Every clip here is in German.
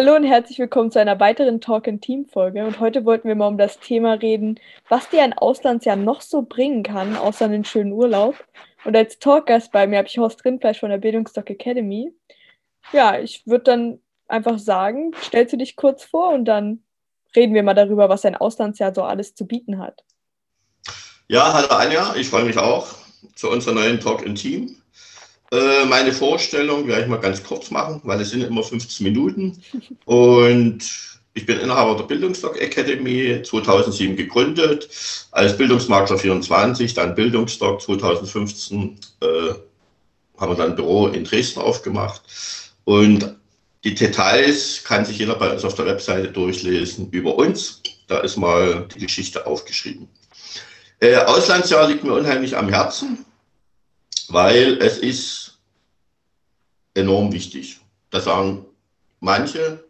Hallo und herzlich willkommen zu einer weiteren Talk in Team Folge. Und heute wollten wir mal um das Thema reden, was dir ein Auslandsjahr noch so bringen kann, außer einen schönen Urlaub. Und als Talkgast bei mir habe ich Horst Rindfleisch von der Bildungsdoc Academy. Ja, ich würde dann einfach sagen, stellst du dich kurz vor und dann reden wir mal darüber, was ein Auslandsjahr so alles zu bieten hat. Ja, hallo Anja, ich freue mich auch zu unserer neuen Talk in Team. Äh, meine Vorstellung werde ich mal ganz kurz machen, weil es sind immer 15 Minuten. Und ich bin Inhaber der Bildungsdoc Academy, 2007 gegründet, als Bildungsmakler 24, dann Bildungsdoc 2015 äh, haben wir dann ein Büro in Dresden aufgemacht. Und die Details kann sich jeder bei uns auf der Webseite durchlesen über uns. Da ist mal die Geschichte aufgeschrieben. Äh, Auslandsjahr liegt mir unheimlich am Herzen weil es ist enorm wichtig. Das sagen manche.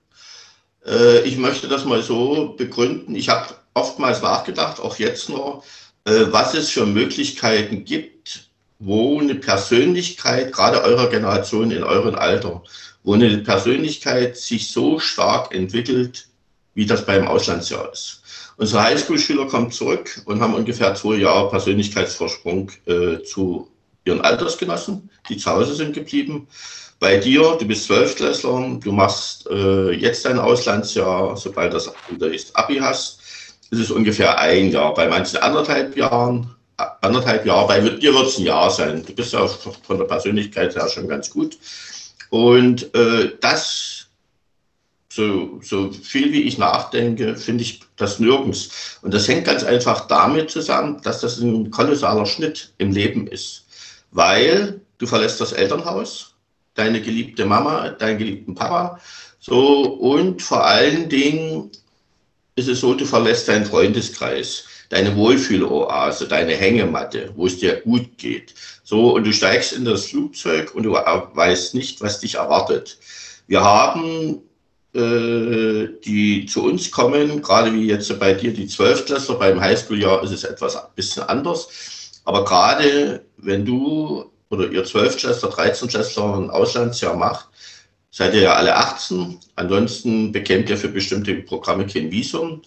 Äh, ich möchte das mal so begründen. Ich habe oftmals nachgedacht, auch jetzt noch, äh, was es für Möglichkeiten gibt, wo eine Persönlichkeit, gerade eurer Generation in eurem Alter, wo eine Persönlichkeit sich so stark entwickelt, wie das beim Auslandsjahr ist. Unsere Highschool-Schüler kommen zurück und haben ungefähr zwei Jahre Persönlichkeitsvorsprung äh, zu ihren Altersgenossen, die zu Hause sind geblieben. Bei dir, du bist Zwölftklässler, du machst äh, jetzt dein Auslandsjahr, sobald das ist, Abi hast, ist es ungefähr ein Jahr. Bei manchen anderthalb Jahren, anderthalb Jahre, bei dir wird es ein Jahr sein. Du bist ja von der Persönlichkeit her schon ganz gut. Und äh, das, so, so viel wie ich nachdenke, finde ich das nirgends. Und das hängt ganz einfach damit zusammen, dass das ein kolossaler Schnitt im Leben ist weil du verlässt das Elternhaus, deine geliebte Mama, deinen geliebten Papa, so und vor allen Dingen ist es so, du verlässt deinen Freundeskreis, deine Wohlfühloase, deine Hängematte, wo es dir gut geht. So, und du steigst in das Flugzeug und du weißt nicht, was dich erwartet. Wir haben äh, die zu uns kommen, gerade wie jetzt bei dir die Zwölftklässler, beim Highschool-Jahr ist es etwas ein bisschen anders aber gerade wenn du oder ihr 12 Chester, 13 Chester ein Auslandsjahr macht, seid ihr ja alle 18. Ansonsten bekämt ihr für bestimmte Programme kein Visum.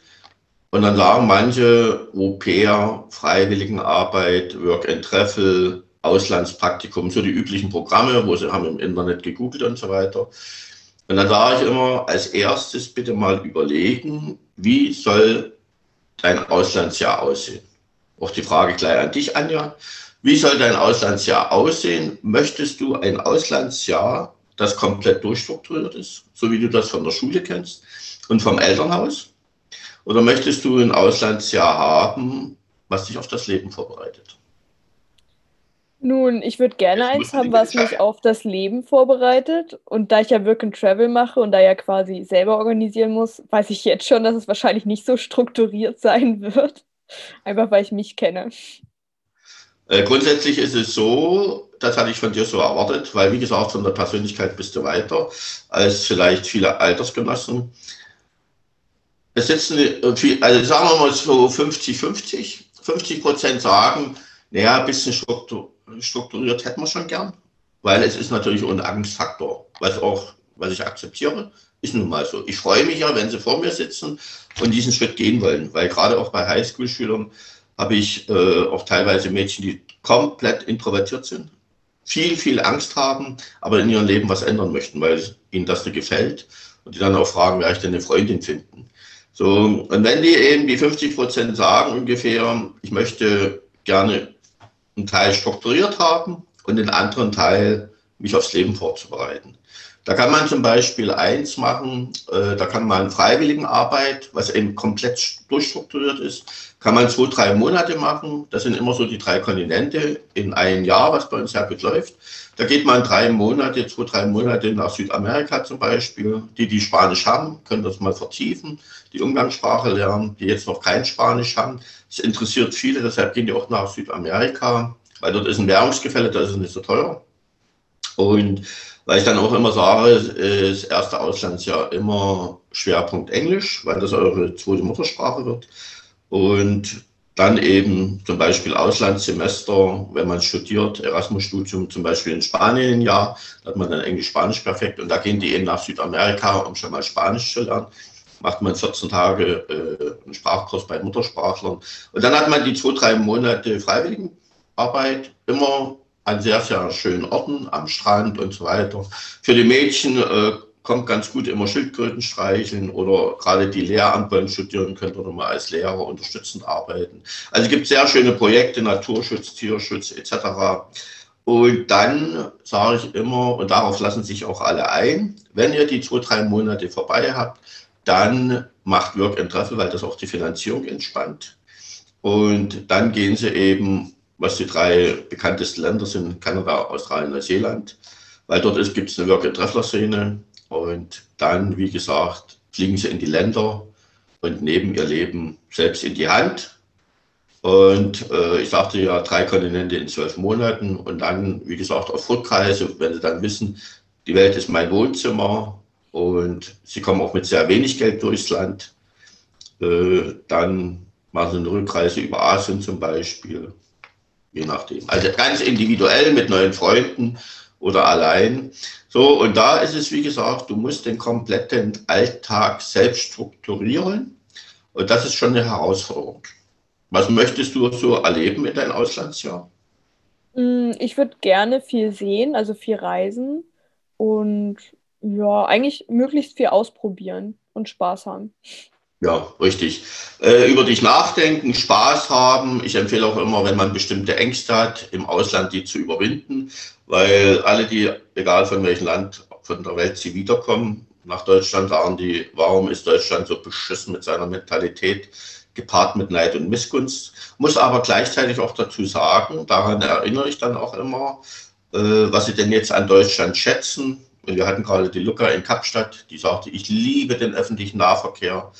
Und dann sagen manche Au-pair, Freiwilligenarbeit, Work and Travel, Auslandspraktikum, so die üblichen Programme, wo sie haben im Internet gegoogelt und so weiter. Und dann sage ich immer, als erstes bitte mal überlegen, wie soll dein Auslandsjahr aussehen? Auch die Frage gleich an dich, Anja. Wie soll dein Auslandsjahr aussehen? Möchtest du ein Auslandsjahr, das komplett durchstrukturiert ist, so wie du das von der Schule kennst und vom Elternhaus? Oder möchtest du ein Auslandsjahr haben, was dich auf das Leben vorbereitet? Nun, ich würde gerne eins haben, was mich auf das Leben vorbereitet. Und da ich ja Work and Travel mache und da ja quasi selber organisieren muss, weiß ich jetzt schon, dass es wahrscheinlich nicht so strukturiert sein wird. Einfach weil ich mich kenne. Äh, grundsätzlich ist es so, das hatte ich von dir so erwartet, weil wie gesagt, von der Persönlichkeit bist du weiter als vielleicht viele Altersgenossen. Es sitzen, also sagen wir mal so 50-50. 50 Prozent sagen, naja, ein bisschen strukturiert hätten wir schon gern, weil es ist natürlich ein Angstfaktor, was auch, was ich akzeptiere. Ist nun mal so. Ich freue mich ja, wenn sie vor mir sitzen und diesen Schritt gehen wollen, weil gerade auch bei Highschool-Schülern habe ich äh, auch teilweise Mädchen, die komplett introvertiert sind, viel, viel Angst haben, aber in ihrem Leben was ändern möchten, weil ihnen das nicht gefällt und die dann auch fragen, wer ich denn eine Freundin finden. So, und wenn die eben die 50 Prozent sagen ungefähr, ich möchte gerne einen Teil strukturiert haben und den anderen Teil mich aufs Leben vorzubereiten Da kann man zum Beispiel eins machen, äh, da kann man Freiwilligenarbeit, was eben komplett durchstrukturiert ist, kann man zwei, drei Monate machen. Das sind immer so die drei Kontinente in einem Jahr, was bei uns sehr gut läuft. Da geht man drei Monate, zwei, drei Monate nach Südamerika zum Beispiel. Die, die Spanisch haben, können das mal vertiefen, die Umgangssprache lernen, die jetzt noch kein Spanisch haben. Das interessiert viele, deshalb gehen die auch nach Südamerika, weil dort ist ein Währungsgefälle, da ist es nicht so teuer. Und weil ich dann auch immer sage, das erste Auslandsjahr immer Schwerpunkt Englisch, weil das eure zweite Muttersprache wird. Und dann eben zum Beispiel Auslandssemester, wenn man studiert, Erasmus-Studium zum Beispiel in Spanien Jahr, da hat man dann Englisch-Spanisch perfekt und da gehen die eben nach Südamerika, um schon mal Spanisch zu lernen. Macht man 14 Tage äh, einen Sprachkurs bei Muttersprachlern. Und dann hat man die zwei, drei Monate Freiwilligenarbeit, immer an sehr, sehr schönen Orten, am Strand und so weiter. Für die Mädchen äh, kommt ganz gut immer Schildkröten streicheln oder gerade die Lehramt wollen studieren, könnt ihr mal als Lehrer unterstützend arbeiten. Also es gibt sehr schöne Projekte, Naturschutz, Tierschutz etc. Und dann sage ich immer, und darauf lassen sich auch alle ein, wenn ihr die zwei, drei Monate vorbei habt, dann macht Work and Travel, weil das auch die Finanzierung entspannt. Und dann gehen sie eben was die drei bekanntesten Länder sind, Kanada, Australien, Neuseeland, weil dort gibt es eine Work- Treffler-Szene. Und dann, wie gesagt, fliegen sie in die Länder und nehmen ihr Leben selbst in die Hand. Und äh, ich sagte ja, drei Kontinente in zwölf Monaten. Und dann, wie gesagt, auf Rückreise, wenn sie dann wissen, die Welt ist mein Wohnzimmer und sie kommen auch mit sehr wenig Geld durchs Land, äh, dann machen sie eine Rückreise über Asien zum Beispiel je nachdem. Also ganz individuell mit neuen Freunden oder allein. So, und da ist es, wie gesagt, du musst den kompletten Alltag selbst strukturieren. Und das ist schon eine Herausforderung. Was möchtest du so erleben in deinem Auslandsjahr? Mm, ich würde gerne viel sehen, also viel reisen und ja, eigentlich möglichst viel ausprobieren und Spaß haben. Ja, richtig. Äh, über dich nachdenken, Spaß haben. Ich empfehle auch immer, wenn man bestimmte Ängste hat, im Ausland die zu überwinden, weil alle, die, egal von welchem Land von der Welt sie wiederkommen, nach Deutschland sagen die, warum ist Deutschland so beschissen mit seiner Mentalität, gepaart mit Neid und Missgunst. Muss aber gleichzeitig auch dazu sagen, daran erinnere ich dann auch immer, äh, was sie denn jetzt an Deutschland schätzen. Und wir hatten gerade die Luca in Kapstadt, die sagte, ich liebe den öffentlichen Nahverkehr.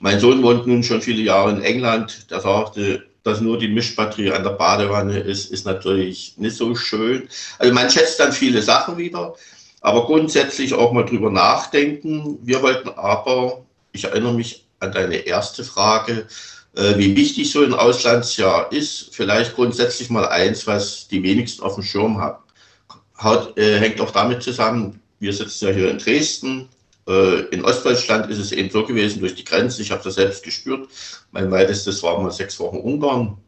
Mein Sohn wohnt nun schon viele Jahre in England. Der sagte, dass nur die Mischbatterie an der Badewanne ist, ist natürlich nicht so schön. Also man schätzt dann viele Sachen wieder, aber grundsätzlich auch mal drüber nachdenken. Wir wollten aber, ich erinnere mich an deine erste Frage, äh, wie wichtig so ein Auslandsjahr ist. Vielleicht grundsätzlich mal eins, was die wenigsten auf dem Schirm haben. Äh, hängt auch damit zusammen, wir sitzen ja hier in Dresden, äh, in Ostdeutschland ist es eben so gewesen durch die Grenze, ich habe das selbst gespürt, mein weitestes war mal sechs Wochen Ungarn,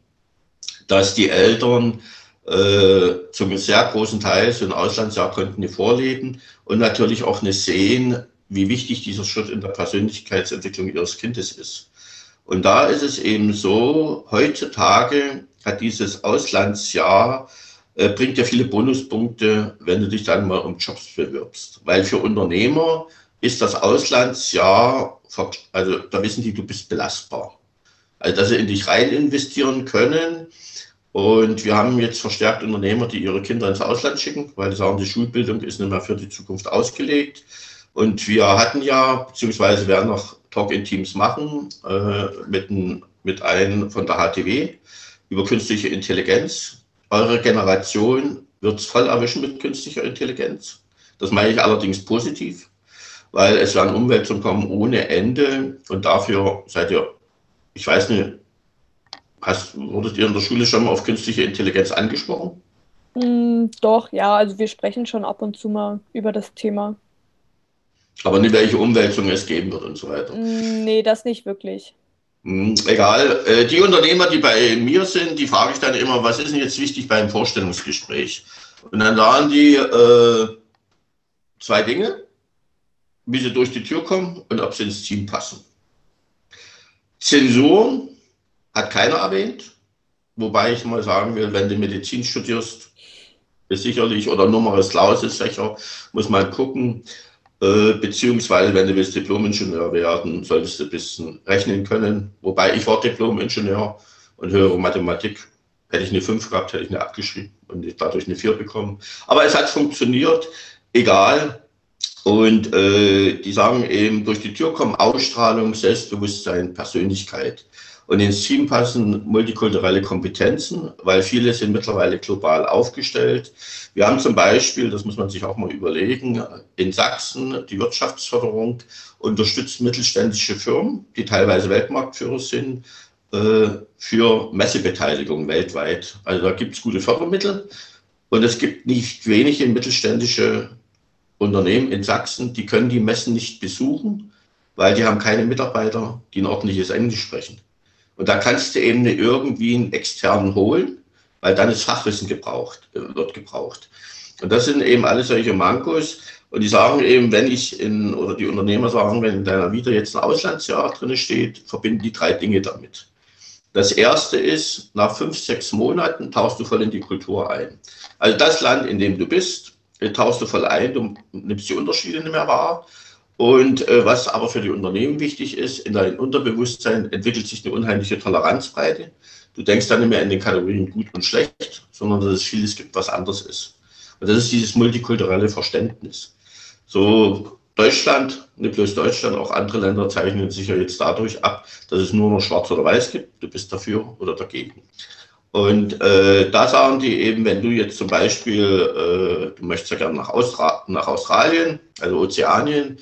dass die Eltern äh, zum sehr großen Teil so ein Auslandsjahr konnten die vorleben und natürlich auch nicht sehen, wie wichtig dieser Schritt in der Persönlichkeitsentwicklung ihres Kindes ist. Und da ist es eben so, heutzutage hat dieses Auslandsjahr äh, bringt ja viele Bonuspunkte, wenn du dich dann mal um Jobs bewirbst. Weil für Unternehmer ist das Auslandsjahr, also da wissen die, du bist belastbar. Also dass sie in dich rein investieren können. Und wir haben jetzt verstärkt Unternehmer, die ihre Kinder ins Ausland schicken, weil sie sagen, die Schulbildung ist nicht mehr für die Zukunft ausgelegt. Und wir hatten ja, beziehungsweise werden noch Talk-in-Teams machen, äh, mit, mit einem von der HTW über künstliche Intelligenz. Eure Generation wird es voll erwischen mit künstlicher Intelligenz. Das meine ich allerdings positiv weil es werden Umwälzungen kommen ohne Ende und dafür seid ihr, ich weiß nicht, hast, wurdet ihr in der Schule schon mal auf künstliche Intelligenz angesprochen? Mm, doch, ja, also wir sprechen schon ab und zu mal über das Thema. Aber nicht, welche Umwälzungen es geben wird und so weiter. Mm, nee, das nicht wirklich. Mm, egal. Äh, die Unternehmer, die bei mir sind, die frage ich dann immer, was ist denn jetzt wichtig beim Vorstellungsgespräch? Und dann sagen die äh, zwei Dinge wie sie durch die Tür kommen und ob sie ins Team passen. Zensur hat keiner erwähnt, wobei ich mal sagen will, wenn du Medizin studierst, ist sicherlich, oder Numerus Clausus Fächer, muss man gucken. Äh, beziehungsweise, wenn du willst Diplom-Ingenieur werden, solltest du ein bisschen rechnen können. Wobei ich war Diplom-Ingenieur und höhere Mathematik. Hätte ich eine 5 gehabt, hätte ich eine abgeschrieben und dadurch eine 4 bekommen. Aber es hat funktioniert, egal. Und äh, die sagen eben, durch die Tür kommen Ausstrahlung, Selbstbewusstsein, Persönlichkeit. Und ins Team passen multikulturelle Kompetenzen, weil viele sind mittlerweile global aufgestellt. Wir haben zum Beispiel, das muss man sich auch mal überlegen, in Sachsen die Wirtschaftsförderung unterstützt mittelständische Firmen, die teilweise Weltmarktführer sind, äh, für Messebeteiligung weltweit. Also da gibt es gute Fördermittel. Und es gibt nicht wenige mittelständische Unternehmen in Sachsen, die können die Messen nicht besuchen, weil die haben keine Mitarbeiter, die ein ordentliches Englisch sprechen. Und da kannst du eben irgendwie einen externen holen, weil dann ist Fachwissen gebraucht, äh, wird gebraucht. Und das sind eben alle solche Mankos. Und die sagen eben, wenn ich in, oder die Unternehmer sagen, wenn in deiner Vita jetzt ein Auslandsjahr drin steht, verbinden die drei Dinge damit. Das erste ist, nach fünf, sechs Monaten tauchst du voll in die Kultur ein. Also das Land, in dem du bist, tauchst du voll ein, du nimmst die Unterschiede nicht mehr wahr und äh, was aber für die Unternehmen wichtig ist, in deinem Unterbewusstsein entwickelt sich eine unheimliche Toleranzbreite. Du denkst dann nicht mehr in den Kategorien gut und schlecht, sondern dass es vieles gibt, was anders ist. Und das ist dieses multikulturelle Verständnis. So Deutschland, nicht bloß Deutschland, auch andere Länder zeichnen sich ja jetzt dadurch ab, dass es nur noch Schwarz oder Weiß gibt. Du bist dafür oder dagegen. Und äh, da sagen die eben, wenn du jetzt zum Beispiel, äh, du möchtest ja gerne nach, Austra nach Australien, also Ozeanien,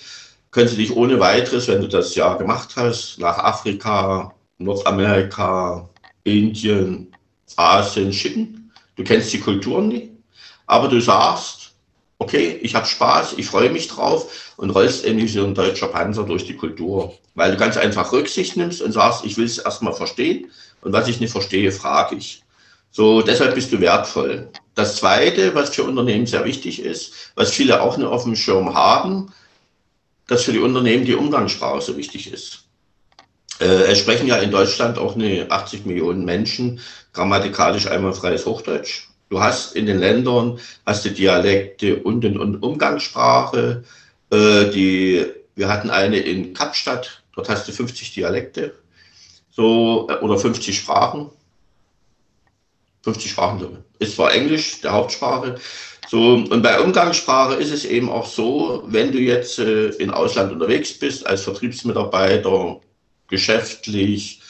können sie dich ohne weiteres, wenn du das Jahr gemacht hast, nach Afrika, Nordamerika, Indien, Asien schicken. Du kennst die Kulturen nicht, aber du sagst, okay, ich habe Spaß, ich freue mich drauf und rollst eben wie so ein deutscher Panzer durch die Kultur, weil du ganz einfach Rücksicht nimmst und sagst, ich will es erstmal verstehen und was ich nicht verstehe, frage ich. So, deshalb bist du wertvoll. Das Zweite, was für Unternehmen sehr wichtig ist, was viele auch nicht auf dem Schirm haben, dass für die Unternehmen die Umgangssprache so wichtig ist. Äh, es sprechen ja in Deutschland auch eine 80 Millionen Menschen grammatikalisch einmalfreies Hochdeutsch. Du hast in den Ländern hast du Dialekte und, und Umgangssprache. Äh, die, wir hatten eine in Kapstadt, dort hast du 50 Dialekte so, äh, oder 50 Sprachen. 50 Sprachen ist zwar Englisch, der Hauptsprache, so, und bei Umgangssprache ist es eben auch so, wenn du jetzt äh, in Ausland unterwegs bist, als Vertriebsmitarbeiter, geschäftlich,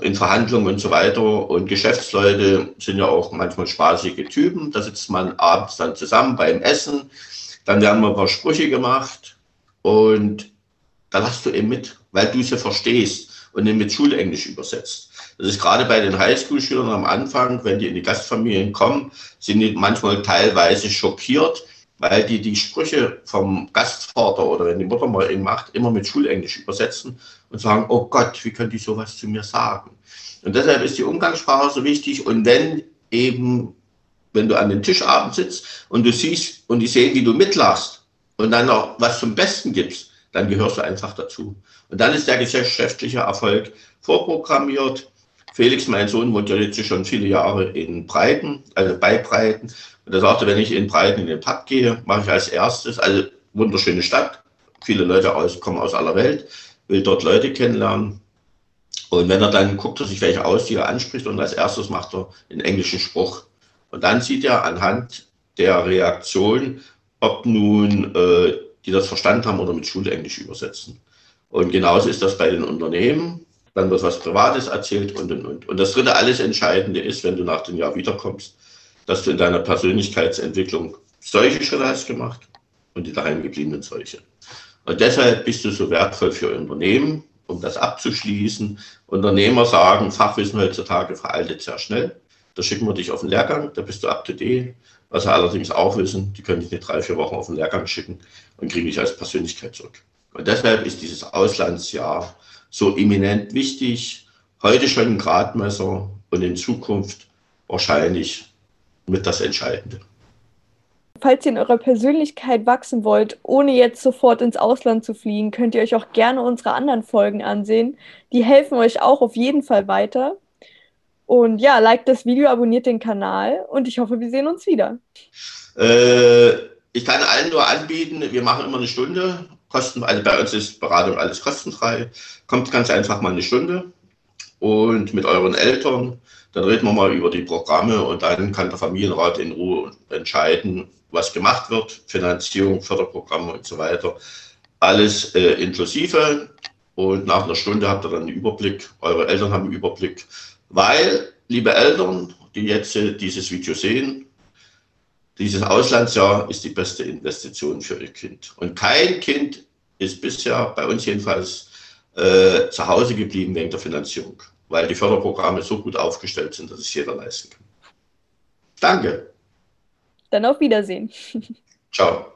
in Verhandlungen und so weiter. Und Geschäftsleute sind ja auch manchmal spaßige Typen. Da sitzt man abends dann zusammen beim Essen. Dann werden mal ein paar Sprüche gemacht. Und da hast du eben mit, weil du sie verstehst und nicht mit Schulenglisch übersetzt. Das ist gerade bei den Highschool-Schülern am Anfang, wenn die in die Gastfamilien kommen, sind die manchmal teilweise schockiert, weil die die Sprüche vom Gastvater oder wenn die Mutter mal ihn macht, immer mit Schulenglisch übersetzen und sagen, oh Gott, wie können die sowas zu mir sagen? Und deshalb ist die Umgangssprache so wichtig. Und wenn eben, wenn du an den Tischabend sitzt und du siehst und die sehen, wie du mitlachst und dann noch was zum Besten gibst, dann gehörst du einfach dazu. Und dann ist der geschäftliche Erfolg vorprogrammiert. Felix, mein Sohn, wohnt ja jetzt schon viele Jahre in Breiten, also bei Breiten. Und er sagte, wenn ich in Breiten in den Pub gehe, mache ich als erstes, also wunderschöne Stadt, viele Leute aus, kommen aus aller Welt, will dort Leute kennenlernen. Und wenn er dann guckt er sich welche aus, die er anspricht, und als erstes macht er einen englischen Spruch. Und dann sieht er anhand der Reaktion, ob nun äh, die das verstanden haben oder mit Schulenglisch übersetzen. Und genauso ist das bei den Unternehmen dann wird was Privates erzählt und, und, und. Und das dritte alles Entscheidende ist, wenn du nach dem Jahr wiederkommst, dass du in deiner Persönlichkeitsentwicklung solche Schritte hast gemacht und die daheim gebliebenen solche. Und deshalb bist du so wertvoll für Unternehmen, um das abzuschließen. Unternehmer sagen, Fachwissen heutzutage veraltet sehr schnell. Da schicken wir dich auf den Lehrgang, da bist du up to date. Was sie allerdings auch wissen, die können dich nicht drei, vier Wochen auf den Lehrgang schicken und kriegen dich als Persönlichkeit zurück. Und deshalb ist dieses Auslandsjahr so eminent wichtig, heute schon ein Gradmesser und in Zukunft wahrscheinlich mit das Entscheidende. Falls ihr in eurer Persönlichkeit wachsen wollt, ohne jetzt sofort ins Ausland zu fliegen, könnt ihr euch auch gerne unsere anderen Folgen ansehen. Die helfen euch auch auf jeden Fall weiter. Und ja, liked das Video, abonniert den Kanal und ich hoffe, wir sehen uns wieder. Äh, ich kann allen nur anbieten, wir machen immer eine Stunde. Kosten, also bei uns ist Beratung alles kostenfrei. Kommt ganz einfach mal eine Stunde und mit euren Eltern. Dann reden wir mal über die Programme und dann kann der Familienrat in Ruhe entscheiden, was gemacht wird. Finanzierung, Förderprogramme und so weiter. Alles äh, inklusive. Und nach einer Stunde habt ihr dann einen Überblick. Eure Eltern haben einen Überblick. Weil, liebe Eltern, die jetzt äh, dieses Video sehen, dieses Auslandsjahr ist die beste Investition für Ihr Kind. Und kein Kind ist bisher, bei uns jedenfalls, äh, zu Hause geblieben wegen der Finanzierung, weil die Förderprogramme so gut aufgestellt sind, dass es jeder leisten kann. Danke. Dann auf Wiedersehen. Ciao.